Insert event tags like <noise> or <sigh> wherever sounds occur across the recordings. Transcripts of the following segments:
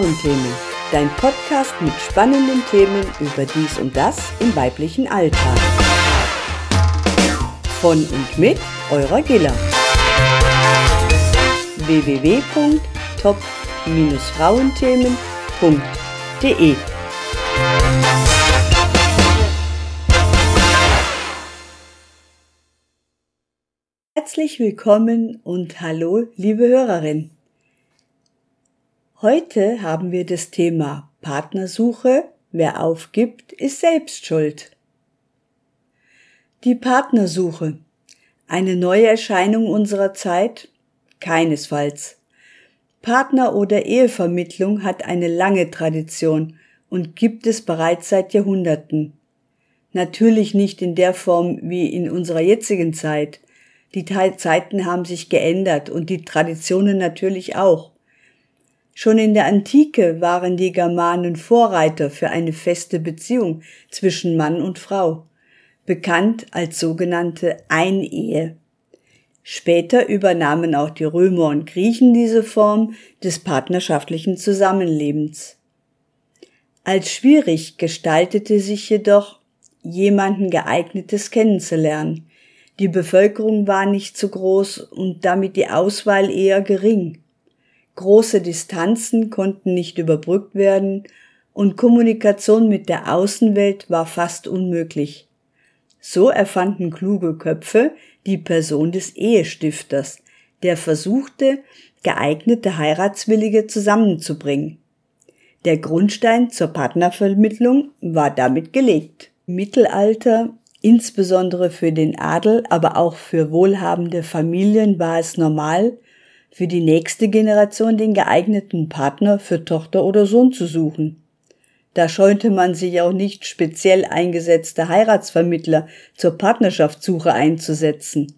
Frauenthemen. Dein Podcast mit spannenden Themen über dies und das im weiblichen Alltag. Von und mit eurer Gilla. www.top-frauenthemen.de Herzlich willkommen und hallo, liebe Hörerin. Heute haben wir das Thema Partnersuche. Wer aufgibt, ist selbst schuld. Die Partnersuche. Eine neue Erscheinung unserer Zeit? Keinesfalls. Partner- oder Ehevermittlung hat eine lange Tradition und gibt es bereits seit Jahrhunderten. Natürlich nicht in der Form wie in unserer jetzigen Zeit. Die Zeiten haben sich geändert und die Traditionen natürlich auch. Schon in der Antike waren die Germanen Vorreiter für eine feste Beziehung zwischen Mann und Frau, bekannt als sogenannte Einehe. Später übernahmen auch die Römer und Griechen diese Form des partnerschaftlichen Zusammenlebens. Als schwierig gestaltete sich jedoch, jemanden geeignetes kennenzulernen. Die Bevölkerung war nicht so groß und damit die Auswahl eher gering. Große Distanzen konnten nicht überbrückt werden und Kommunikation mit der Außenwelt war fast unmöglich. So erfanden kluge Köpfe die Person des Ehestifters, der versuchte, geeignete Heiratswillige zusammenzubringen. Der Grundstein zur Partnervermittlung war damit gelegt. Im Mittelalter, insbesondere für den Adel, aber auch für wohlhabende Familien war es normal, für die nächste Generation den geeigneten Partner für Tochter oder Sohn zu suchen. Da scheute man sich auch nicht speziell eingesetzte Heiratsvermittler zur Partnerschaftssuche einzusetzen.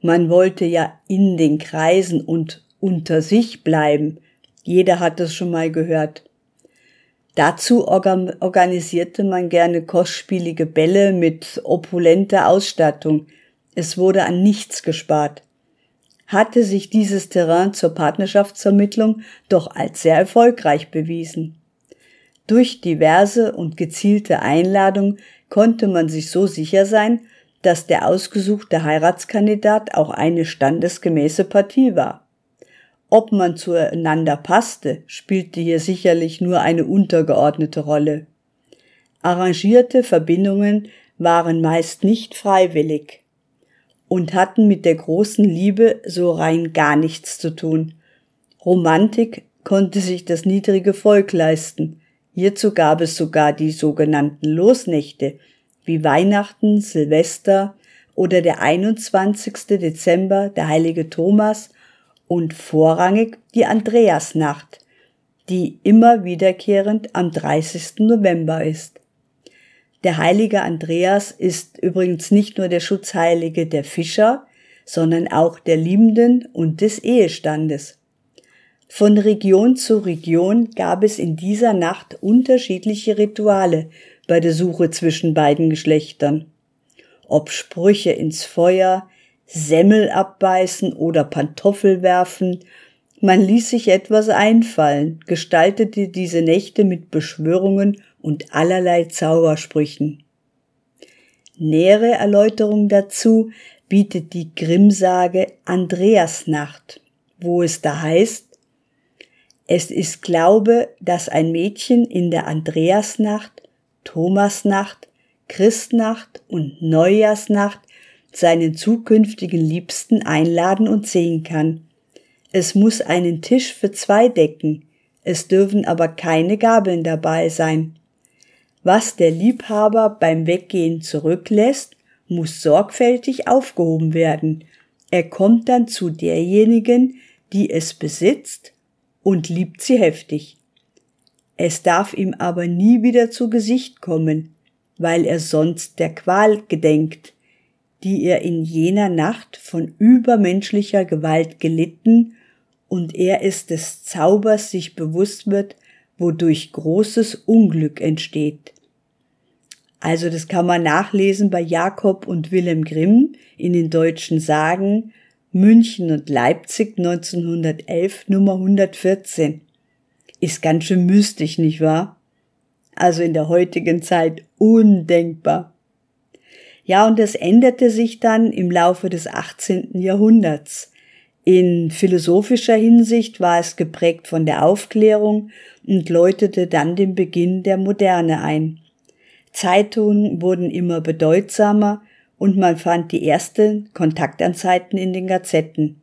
Man wollte ja in den Kreisen und unter sich bleiben. Jeder hat es schon mal gehört. Dazu organisierte man gerne kostspielige Bälle mit opulenter Ausstattung. Es wurde an nichts gespart hatte sich dieses Terrain zur Partnerschaftsvermittlung doch als sehr erfolgreich bewiesen. Durch diverse und gezielte Einladungen konnte man sich so sicher sein, dass der ausgesuchte Heiratskandidat auch eine standesgemäße Partie war. Ob man zueinander passte, spielte hier sicherlich nur eine untergeordnete Rolle. Arrangierte Verbindungen waren meist nicht freiwillig und hatten mit der großen Liebe so rein gar nichts zu tun. Romantik konnte sich das niedrige Volk leisten. Hierzu gab es sogar die sogenannten Losnächte, wie Weihnachten, Silvester oder der 21. Dezember, der heilige Thomas und vorrangig die Andreasnacht, die immer wiederkehrend am 30. November ist. Der heilige Andreas ist übrigens nicht nur der Schutzheilige der Fischer, sondern auch der Liebenden und des Ehestandes. Von Region zu Region gab es in dieser Nacht unterschiedliche Rituale bei der Suche zwischen beiden Geschlechtern. Ob Sprüche ins Feuer, Semmel abbeißen oder Pantoffel werfen, man ließ sich etwas einfallen, gestaltete diese Nächte mit Beschwörungen und allerlei Zaubersprüchen. Nähere Erläuterung dazu bietet die Grimmsage Andreasnacht, wo es da heißt, es ist Glaube, dass ein Mädchen in der Andreasnacht, Thomasnacht, Christnacht und Neujahrsnacht seinen zukünftigen Liebsten einladen und sehen kann. Es muss einen Tisch für zwei decken, es dürfen aber keine Gabeln dabei sein. Was der Liebhaber beim Weggehen zurücklässt, muss sorgfältig aufgehoben werden. Er kommt dann zu derjenigen, die es besitzt und liebt sie heftig. Es darf ihm aber nie wieder zu Gesicht kommen, weil er sonst der Qual gedenkt, die er in jener Nacht von übermenschlicher Gewalt gelitten und er es des Zaubers sich bewusst wird, wodurch großes Unglück entsteht. Also das kann man nachlesen bei Jakob und Wilhelm Grimm in den deutschen Sagen München und Leipzig 1911 Nummer 114. Ist ganz schön mystisch, nicht wahr? Also in der heutigen Zeit undenkbar. Ja, und das änderte sich dann im Laufe des 18. Jahrhunderts. In philosophischer Hinsicht war es geprägt von der Aufklärung und läutete dann den Beginn der Moderne ein. Zeitungen wurden immer bedeutsamer und man fand die ersten Kontaktanzeiten in den Gazetten.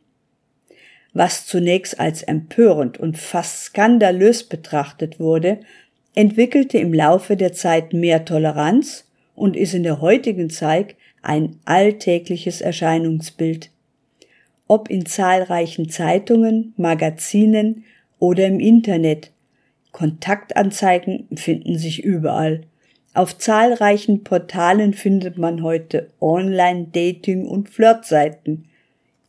Was zunächst als empörend und fast skandalös betrachtet wurde, entwickelte im Laufe der Zeit mehr Toleranz und ist in der heutigen Zeit ein alltägliches Erscheinungsbild. Ob in zahlreichen Zeitungen, Magazinen oder im Internet. Kontaktanzeigen finden sich überall. Auf zahlreichen Portalen findet man heute Online-Dating- und Flirtseiten.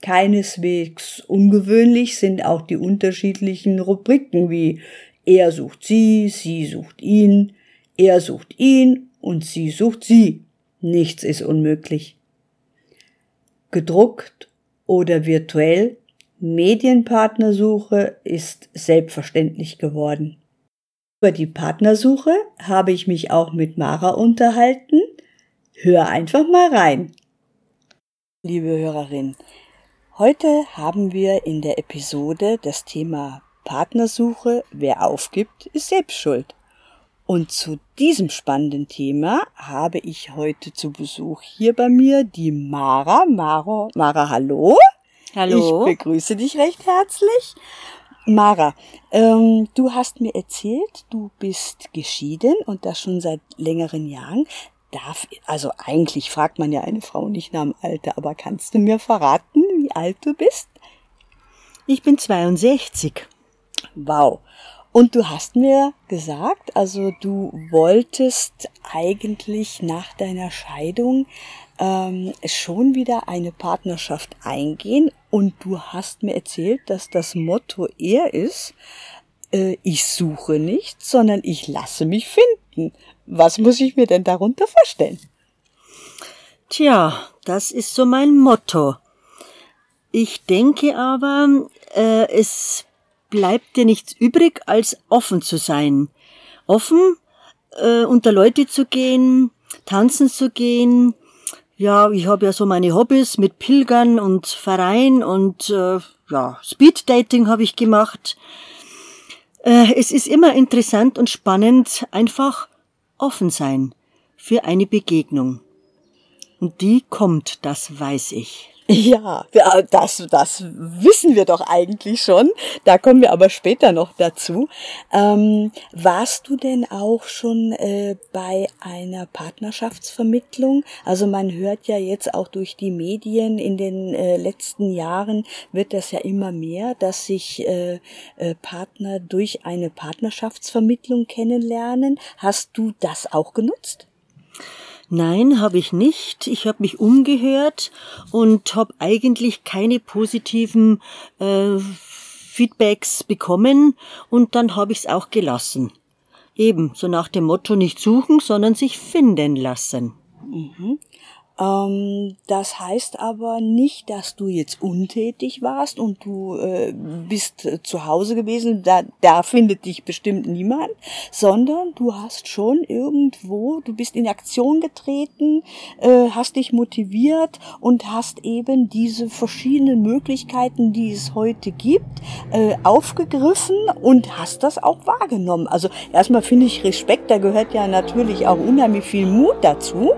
Keineswegs ungewöhnlich sind auch die unterschiedlichen Rubriken wie er sucht sie, sie sucht ihn, er sucht ihn und sie sucht sie. Nichts ist unmöglich. Gedruckt oder virtuell, Medienpartnersuche ist selbstverständlich geworden. Über die Partnersuche habe ich mich auch mit Mara unterhalten. Hör einfach mal rein. Liebe Hörerin, heute haben wir in der Episode das Thema Partnersuche. Wer aufgibt, ist selbst schuld. Und zu diesem spannenden Thema habe ich heute zu Besuch hier bei mir die Mara. Mara, Mara, hallo. Hallo. Ich begrüße dich recht herzlich. Mara, ähm, du hast mir erzählt, du bist geschieden und das schon seit längeren Jahren. Darf, also eigentlich fragt man ja eine Frau nicht nach dem Alter, aber kannst du mir verraten, wie alt du bist? Ich bin 62. Wow. Und du hast mir gesagt, also du wolltest eigentlich nach deiner Scheidung ähm, schon wieder eine Partnerschaft eingehen und du hast mir erzählt, dass das Motto eher ist, äh, ich suche nicht, sondern ich lasse mich finden. Was muss ich mir denn darunter vorstellen? Tja, das ist so mein Motto. Ich denke aber, äh, es bleibt dir nichts übrig, als offen zu sein. Offen, äh, unter Leute zu gehen, tanzen zu gehen, ja, ich habe ja so meine Hobbys mit Pilgern und Verein und äh, ja, Speeddating habe ich gemacht. Äh, es ist immer interessant und spannend, einfach offen sein für eine Begegnung. Und die kommt, das weiß ich. Ja, das, das wissen wir doch eigentlich schon. Da kommen wir aber später noch dazu. Ähm, warst du denn auch schon äh, bei einer Partnerschaftsvermittlung? Also man hört ja jetzt auch durch die Medien in den äh, letzten Jahren wird das ja immer mehr, dass sich äh, äh, Partner durch eine Partnerschaftsvermittlung kennenlernen. Hast du das auch genutzt? Nein, habe ich nicht. Ich habe mich umgehört und habe eigentlich keine positiven äh, Feedbacks bekommen und dann habe ich es auch gelassen. Eben, so nach dem Motto nicht suchen, sondern sich finden lassen. Mhm. Ähm, das heißt aber nicht, dass du jetzt untätig warst und du äh, bist äh, zu Hause gewesen, da, da findet dich bestimmt niemand, sondern du hast schon irgendwo, du bist in Aktion getreten, äh, hast dich motiviert und hast eben diese verschiedenen Möglichkeiten, die es heute gibt, aufgegriffen und hast das auch wahrgenommen. Also erstmal finde ich Respekt, da gehört ja natürlich auch unheimlich viel Mut dazu.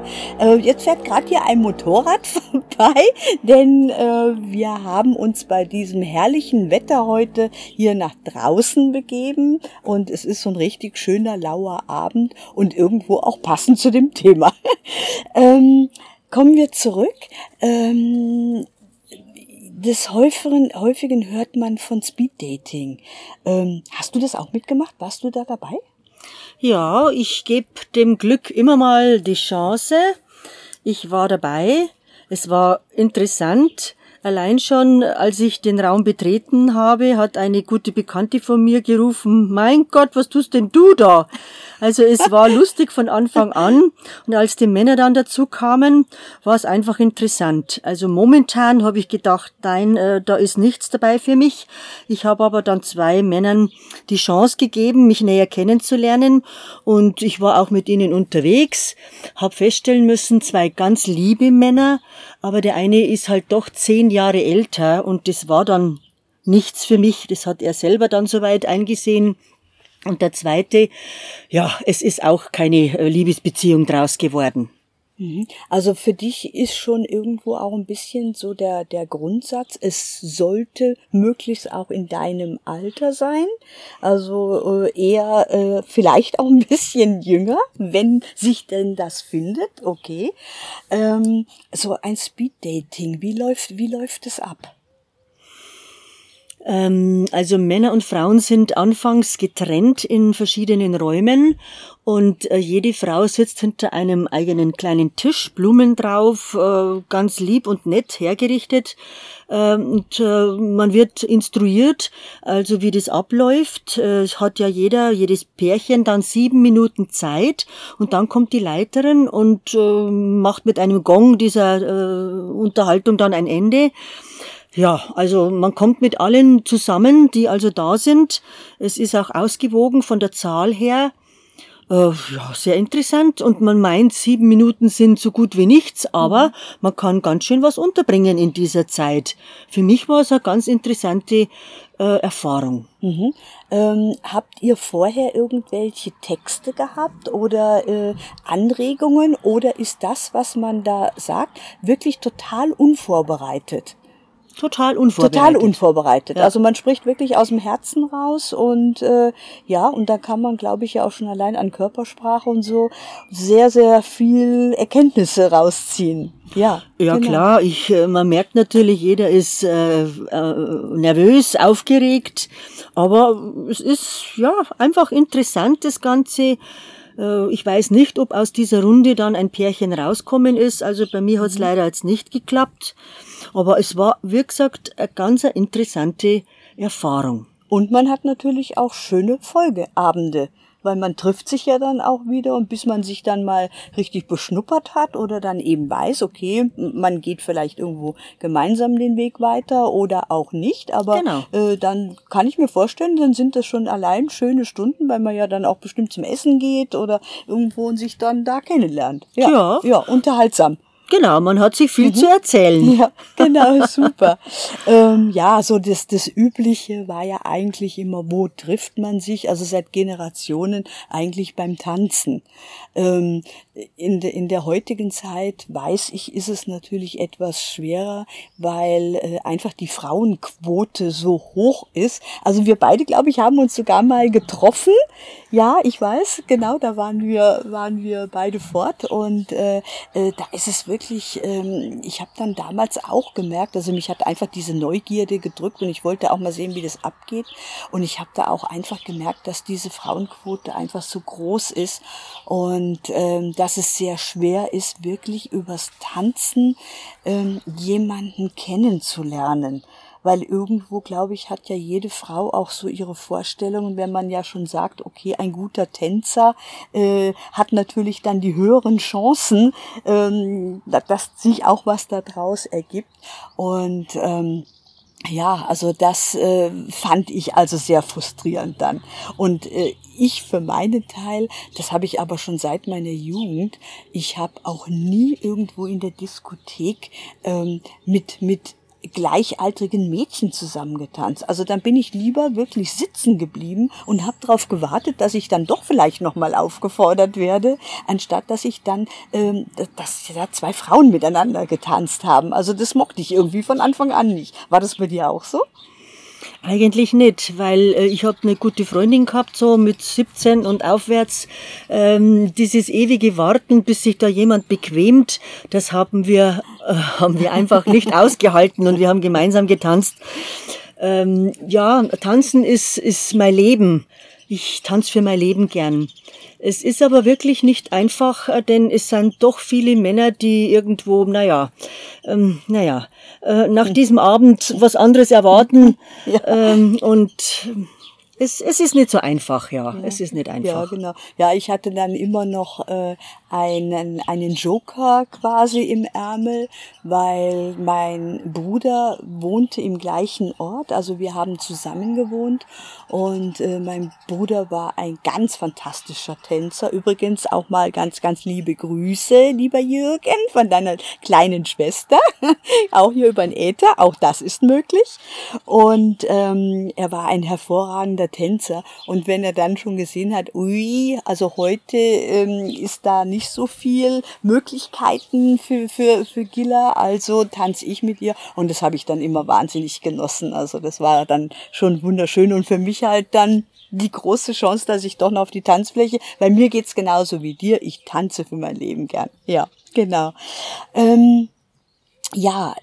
Jetzt fährt gerade hier ein Motorrad <laughs> vorbei, denn äh, wir haben uns bei diesem herrlichen Wetter heute hier nach draußen begeben und es ist so ein richtig schöner lauer Abend und irgendwo auch passend zu dem Thema. <laughs> ähm, kommen wir zurück. Ähm, des häufigen, häufigen hört man von Speeddating. Ähm, hast du das auch mitgemacht? Warst du da dabei? Ja, ich gebe dem Glück immer mal die Chance. Ich war dabei. Es war interessant. Allein schon, als ich den Raum betreten habe, hat eine gute Bekannte von mir gerufen, mein Gott, was tust denn du da? Also es <laughs> war lustig von Anfang an und als die Männer dann dazu kamen, war es einfach interessant. Also momentan habe ich gedacht, nein, äh, da ist nichts dabei für mich. Ich habe aber dann zwei Männern die Chance gegeben, mich näher kennenzulernen und ich war auch mit ihnen unterwegs, habe feststellen müssen, zwei ganz liebe Männer, aber der eine ist halt doch zehn Jahre älter und das war dann nichts für mich. Das hat er selber dann soweit eingesehen. Und der zweite, ja, es ist auch keine äh, Liebesbeziehung draus geworden. Mhm. Also für dich ist schon irgendwo auch ein bisschen so der, der Grundsatz, es sollte möglichst auch in deinem Alter sein. Also äh, eher äh, vielleicht auch ein <laughs> bisschen jünger, wenn sich denn das findet, okay. Ähm, so ein Speeddating, wie läuft, wie läuft es ab? Ähm, also Männer und Frauen sind anfangs getrennt in verschiedenen Räumen und äh, jede Frau sitzt hinter einem eigenen kleinen Tisch, Blumen drauf, äh, ganz lieb und nett hergerichtet. Äh, und äh, man wird instruiert, also wie das abläuft. Es hat ja jeder, jedes Pärchen dann sieben Minuten Zeit und dann kommt die Leiterin und macht mit einem Gong dieser Unterhaltung dann ein Ende. Ja, also man kommt mit allen zusammen, die also da sind. Es ist auch ausgewogen von der Zahl her. Äh, ja, sehr interessant. Und man meint, sieben Minuten sind so gut wie nichts, aber mhm. man kann ganz schön was unterbringen in dieser Zeit. Für mich war es eine ganz interessante äh, Erfahrung. Mhm. Ähm, habt ihr vorher irgendwelche Texte gehabt oder äh, Anregungen oder ist das, was man da sagt, wirklich total unvorbereitet? Total unvorbereitet. Total unvorbereitet. Ja. Also man spricht wirklich aus dem Herzen raus und äh, ja, und da kann man, glaube ich, ja auch schon allein an Körpersprache und so sehr, sehr viel Erkenntnisse rausziehen. Ja, ja genau. klar. Ich, äh, man merkt natürlich, jeder ist äh, äh, nervös, aufgeregt, aber es ist ja einfach interessant das Ganze. Äh, ich weiß nicht, ob aus dieser Runde dann ein Pärchen rauskommen ist. Also bei mir hat es mhm. leider jetzt nicht geklappt. Aber es war, wie gesagt, eine ganz interessante Erfahrung. Und man hat natürlich auch schöne Folgeabende weil man trifft sich ja dann auch wieder und bis man sich dann mal richtig beschnuppert hat oder dann eben weiß, okay, man geht vielleicht irgendwo gemeinsam den Weg weiter oder auch nicht, aber genau. äh, dann kann ich mir vorstellen, dann sind das schon allein schöne Stunden, weil man ja dann auch bestimmt zum Essen geht oder irgendwo und sich dann da kennenlernt. Ja, ja, ja unterhaltsam. Genau, man hat sich viel mhm. zu erzählen. <laughs> Ja, genau, <laughs> super. ähm, ja, so das, das Übliche war ja eigentlich immer, wo trifft man sich? Also seit Generationen eigentlich beim Tanzen. Ähm, in, de, in der heutigen Zeit, weiß ich, ist es natürlich etwas schwerer, weil äh, einfach die Frauenquote so hoch ist. Also wir beide, glaube ich, haben uns sogar mal getroffen. Ja, ich weiß, genau, da waren wir, waren wir beide fort und äh, äh, da ist es wirklich, ähm, ich habe dann damals auch gemerkt, also mich hat einfach diese Neugierde gedrückt und ich wollte auch mal sehen, wie das abgeht und ich habe da auch einfach gemerkt, dass diese Frauenquote einfach so groß ist und ähm, dass es sehr schwer ist, wirklich übers Tanzen ähm, jemanden kennenzulernen weil irgendwo, glaube ich, hat ja jede Frau auch so ihre Vorstellungen, wenn man ja schon sagt, okay, ein guter Tänzer äh, hat natürlich dann die höheren Chancen, ähm, dass sich auch was daraus ergibt. Und ähm, ja, also das äh, fand ich also sehr frustrierend dann. Und äh, ich für meinen Teil, das habe ich aber schon seit meiner Jugend, ich habe auch nie irgendwo in der Diskothek ähm, mit mit gleichaltrigen Mädchen zusammengetanzt. Also dann bin ich lieber wirklich sitzen geblieben und habe darauf gewartet, dass ich dann doch vielleicht nochmal aufgefordert werde, anstatt dass ich dann, ähm, dass da zwei Frauen miteinander getanzt haben. Also das mochte ich irgendwie von Anfang an nicht. War das bei dir auch so? Eigentlich nicht, weil äh, ich habe eine gute Freundin gehabt, so mit 17 und aufwärts. Ähm, dieses ewige Warten, bis sich da jemand bequemt, das haben wir, äh, haben wir einfach <laughs> nicht ausgehalten und wir haben gemeinsam getanzt. Ähm, ja, tanzen ist, ist mein Leben. Ich tanze für mein Leben gern. Es ist aber wirklich nicht einfach, äh, denn es sind doch viele Männer, die irgendwo, naja, ähm, naja, äh, nach diesem Abend was anderes erwarten. <laughs> Ja. Ähm, und es, es ist nicht so einfach, ja. ja. Es ist nicht einfach. Ja, genau. Ja, ich hatte dann immer noch äh, einen, einen Joker quasi im Ärmel, weil mein Bruder wohnte im gleichen Ort. Also wir haben zusammen gewohnt und äh, mein Bruder war ein ganz fantastischer Tänzer. Übrigens auch mal ganz, ganz liebe Grüße, lieber Jürgen, von deiner kleinen Schwester. <laughs> auch hier über den Äther. Auch das ist möglich. Und ähm, er war ein hervorragender der Tänzer. Und wenn er dann schon gesehen hat, ui, also heute ähm, ist da nicht so viel Möglichkeiten für, für, für Gilla, also tanze ich mit ihr. Und das habe ich dann immer wahnsinnig genossen. Also das war dann schon wunderschön und für mich halt dann die große Chance, dass ich doch noch auf die Tanzfläche, weil mir geht's genauso wie dir. Ich tanze für mein Leben gern. Ja, genau. Ähm, ja,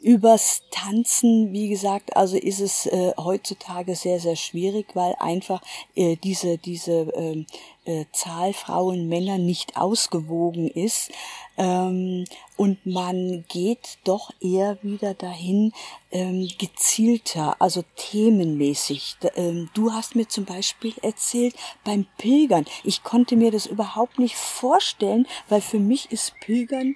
Übers Tanzen, wie gesagt, also ist es äh, heutzutage sehr, sehr schwierig, weil einfach äh, diese, diese ähm, äh, Zahl Frauen, Männer nicht ausgewogen ist. Ähm, und man geht doch eher wieder dahin, ähm, gezielter, also themenmäßig. Ähm, du hast mir zum Beispiel erzählt, beim Pilgern, ich konnte mir das überhaupt nicht vorstellen, weil für mich ist Pilgern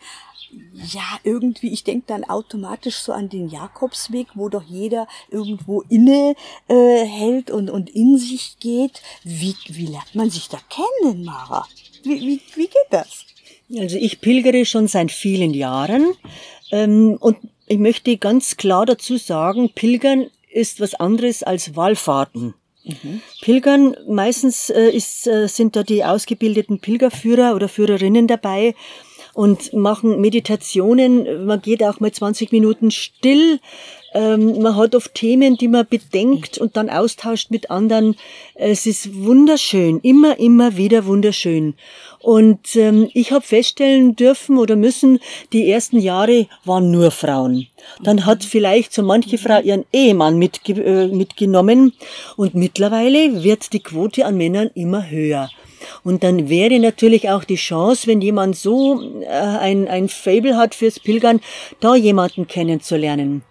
ja, irgendwie, ich denke dann automatisch so an den Jakobsweg, wo doch jeder irgendwo inne äh, hält und, und in sich geht. Wie, wie lernt man sich da kennen, Mara? Wie, wie, wie geht das? Also ich pilgere schon seit vielen Jahren ähm, und ich möchte ganz klar dazu sagen, Pilgern ist was anderes als Wallfahrten. Mhm. Pilgern, meistens äh, ist, äh, sind da die ausgebildeten Pilgerführer oder Führerinnen dabei und machen Meditationen. Man geht auch mal 20 Minuten still. Ähm, man hat oft Themen, die man bedenkt und dann austauscht mit anderen. Es ist wunderschön, immer, immer wieder wunderschön. Und ähm, ich habe feststellen dürfen oder müssen, die ersten Jahre waren nur Frauen. Dann hat vielleicht so manche Frau ihren Ehemann mitge äh, mitgenommen und mittlerweile wird die Quote an Männern immer höher. Und dann wäre natürlich auch die Chance, wenn jemand so äh, ein, ein Fable hat fürs Pilgern, da jemanden kennenzulernen.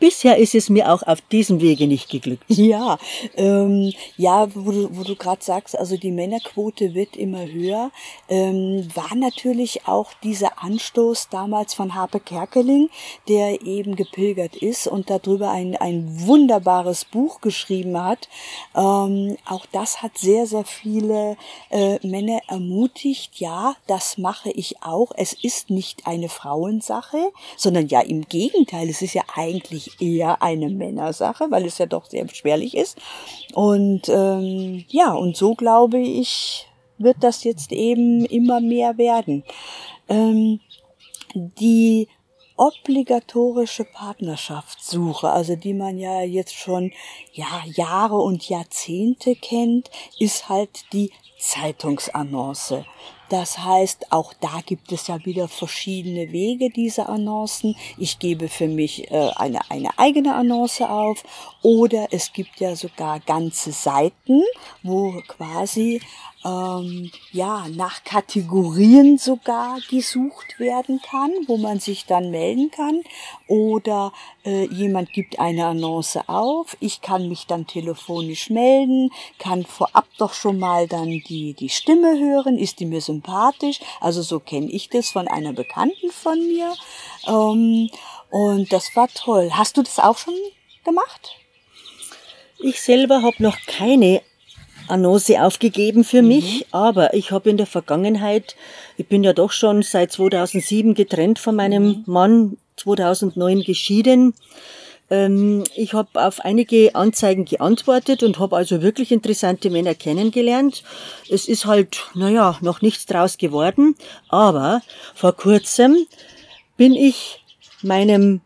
Bisher ist es mir auch auf diesem Wege nicht geglückt. <laughs> Ja, ähm, ja, wo du, wo du gerade sagst, also die Männerquote wird immer höher, ähm, war natürlich auch dieser Anstoß damals von Harpe Kerkeling, der eben gepilgert ist und darüber ein, ein wunderbares Buch geschrieben hat. Ähm, auch das hat sehr, sehr viele äh, Männer ermutigt. Ja, das mache ich auch. Es ist nicht eine Frauensache, sondern ja im Gegenteil, es ist ja eigentlich eher eine Männersache, weil es ja doch sehr beschwerlich ist. Und ähm, ja, und so glaube ich, wird das jetzt eben immer mehr werden. Ähm, die obligatorische Partnerschaftssuche, also die man ja jetzt schon ja, Jahre und Jahrzehnte kennt, ist halt die Zeitungsannonce. Das heißt, auch da gibt es ja wieder verschiedene Wege dieser Annoncen. Ich gebe für mich äh, eine, eine eigene Annonce auf oder es gibt ja sogar ganze Seiten, wo quasi ähm, ja, nach Kategorien sogar gesucht werden kann, wo man sich dann melden kann. Oder äh, jemand gibt eine Annonce auf, ich kann mich dann telefonisch melden, kann vorab doch schon mal dann die, die Stimme hören, ist die mir sympathisch. Also so kenne ich das von einer Bekannten von mir. Ähm, und das war toll. Hast du das auch schon gemacht? Ich selber habe noch keine Annonce aufgegeben für mhm. mich, aber ich habe in der Vergangenheit, ich bin ja doch schon seit 2007 getrennt von meinem mhm. Mann, 2009 geschieden. Ähm, ich habe auf einige Anzeigen geantwortet und habe also wirklich interessante Männer kennengelernt. Es ist halt, naja, noch nichts draus geworden, aber vor kurzem bin ich meinem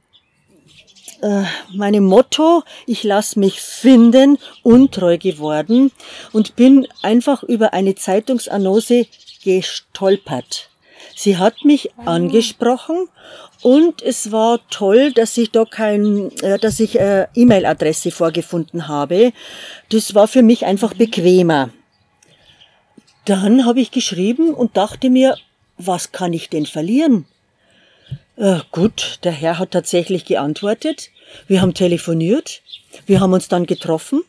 äh, meinem Motto, ich lass mich finden, untreu geworden und bin einfach über eine Zeitungsannonce gestolpert. Sie hat mich ah. angesprochen und es war toll, dass ich da kein, äh, dass ich äh, E-Mail-Adresse vorgefunden habe. Das war für mich einfach bequemer. Dann habe ich geschrieben und dachte mir, was kann ich denn verlieren? Äh, gut, der Herr hat tatsächlich geantwortet. Wir haben telefoniert. Wir haben uns dann getroffen.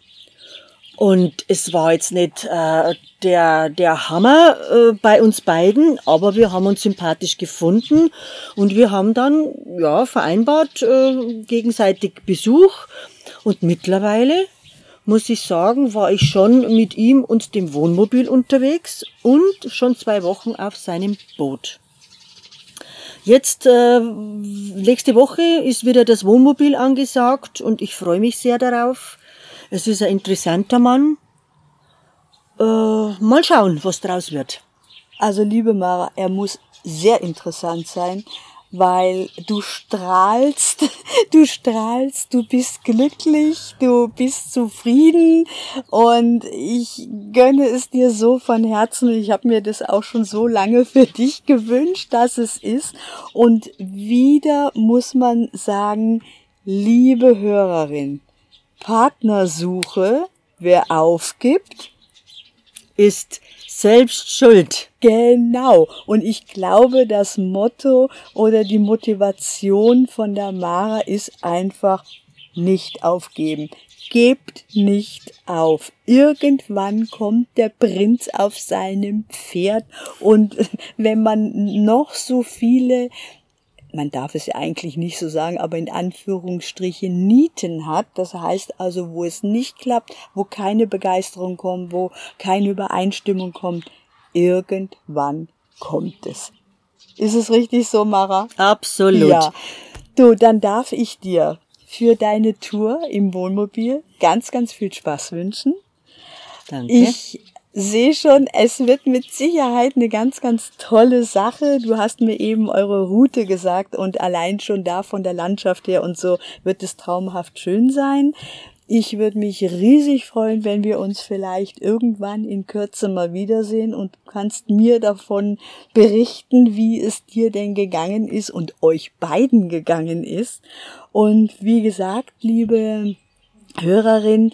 Und es war jetzt nicht äh, der, der Hammer äh, bei uns beiden, aber wir haben uns sympathisch gefunden und wir haben dann ja vereinbart äh, gegenseitig Besuch und mittlerweile muss ich sagen, war ich schon mit ihm und dem Wohnmobil unterwegs und schon zwei Wochen auf seinem Boot. Jetzt, äh, nächste Woche ist wieder das Wohnmobil angesagt und ich freue mich sehr darauf. Es ist ein interessanter Mann. Äh, mal schauen, was draus wird. Also, liebe Mara, er muss sehr interessant sein, weil du strahlst, <laughs> du strahlst, du bist glücklich, du bist zufrieden und ich gönne es dir so von Herzen. Ich habe mir das auch schon so lange <laughs> für dich gewünscht, dass es ist. Und wieder muss man sagen, liebe Hörerin, Partnersuche, wer aufgibt, ist selbst schuld. Genau. Und ich glaube, das Motto oder die Motivation von der Mara ist einfach nicht aufgeben. Gebt nicht auf. Irgendwann kommt der Prinz auf seinem Pferd und <laughs> wenn man noch so viele man darf es ja eigentlich nicht so sagen, aber in Anführungsstrichen Nieten hat. Das heißt also, wo es nicht klappt, wo keine Begeisterung kommt, wo keine Übereinstimmung kommt, irgendwann kommt es. Ist es richtig so, Mara? Absolut. Ja. Du, dann darf ich dir für deine Tour im Wohnmobil ganz, ganz viel Spaß wünschen. Danke. Ich sehe schon, es wird mit Sicherheit eine ganz, ganz tolle Sache. Du hast mir eben eure Route gesagt und allein schon da von der Landschaft her und so wird es traumhaft schön sein. Ich würde mich riesig freuen, wenn wir uns vielleicht irgendwann in Kürze mal wiedersehen und du kannst mir davon berichten, wie es dir denn gegangen ist und euch beiden gegangen ist. Und wie gesagt, liebe Hörerin,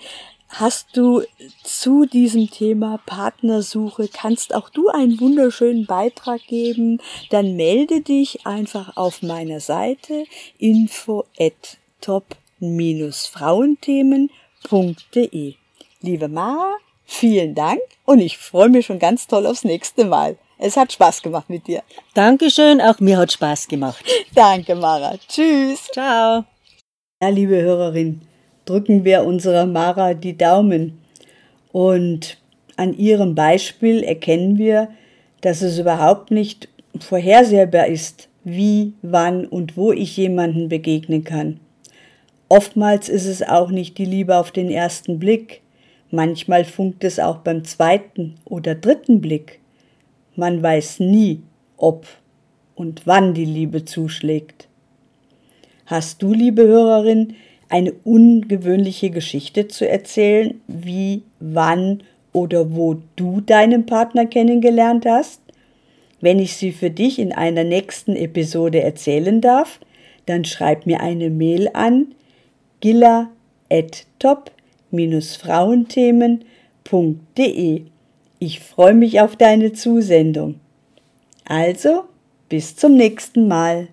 hast du zu diesem Thema Partnersuche, kannst auch du einen wunderschönen Beitrag geben, dann melde dich einfach auf meiner Seite info at top-frauenthemen.de. Liebe Mara, vielen Dank und ich freue mich schon ganz toll aufs nächste Mal. Es hat Spaß gemacht mit dir. Dankeschön, auch mir hat Spaß gemacht. <laughs> Danke, Mara. Tschüss. Ciao. Ja, liebe Hörerin, drücken wir unserer Mara die Daumen. Und an ihrem Beispiel erkennen wir, dass es überhaupt nicht vorhersehbar ist, wie, wann und wo ich jemanden begegnen kann. Oftmals ist es auch nicht die Liebe auf den ersten Blick, manchmal funkt es auch beim zweiten oder dritten Blick. Man weiß nie, ob und wann die Liebe zuschlägt. Hast du, liebe Hörerin, eine ungewöhnliche Geschichte zu erzählen, wie, wann oder wo du deinen Partner kennengelernt hast? Wenn ich sie für dich in einer nächsten Episode erzählen darf, dann schreib mir eine Mail an gilla.top-frauenthemen.de. Ich freue mich auf deine Zusendung. Also, bis zum nächsten Mal.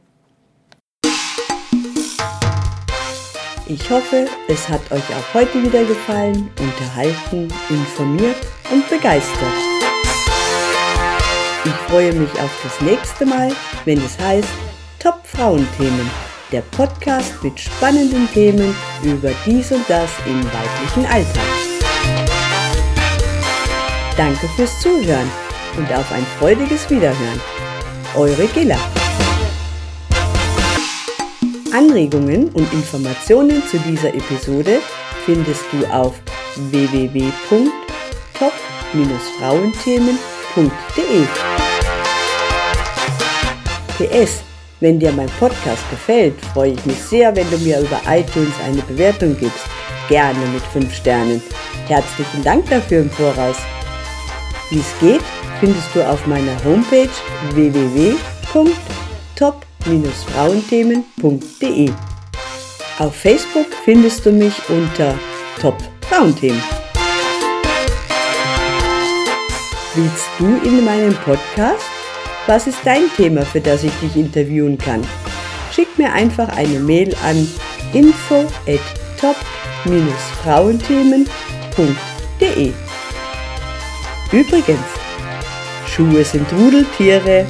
Ich hoffe, es hat euch auch heute wieder gefallen, unterhalten, informiert und begeistert. Ich freue mich auf das nächste Mal, wenn es heißt Top Frauenthemen, der Podcast mit spannenden Themen über dies und das im weiblichen Alltag. Danke fürs Zuhören und auf ein freudiges Wiederhören. Eure Gilla. Anregungen und Informationen zu dieser Episode findest du auf www.top-frauenthemen.de. PS, wenn dir mein Podcast gefällt, freue ich mich sehr, wenn du mir über iTunes eine Bewertung gibst. Gerne mit 5 Sternen. Herzlichen Dank dafür im Voraus. Wie es geht, findest du auf meiner Homepage www.top top-frauenthemen.de. Auf Facebook findest du mich unter Top Frauenthemen. Willst du in meinem Podcast? Was ist dein Thema, für das ich dich interviewen kann? Schick mir einfach eine Mail an info at top-frauenthemen.de Übrigens, Schuhe sind Rudeltiere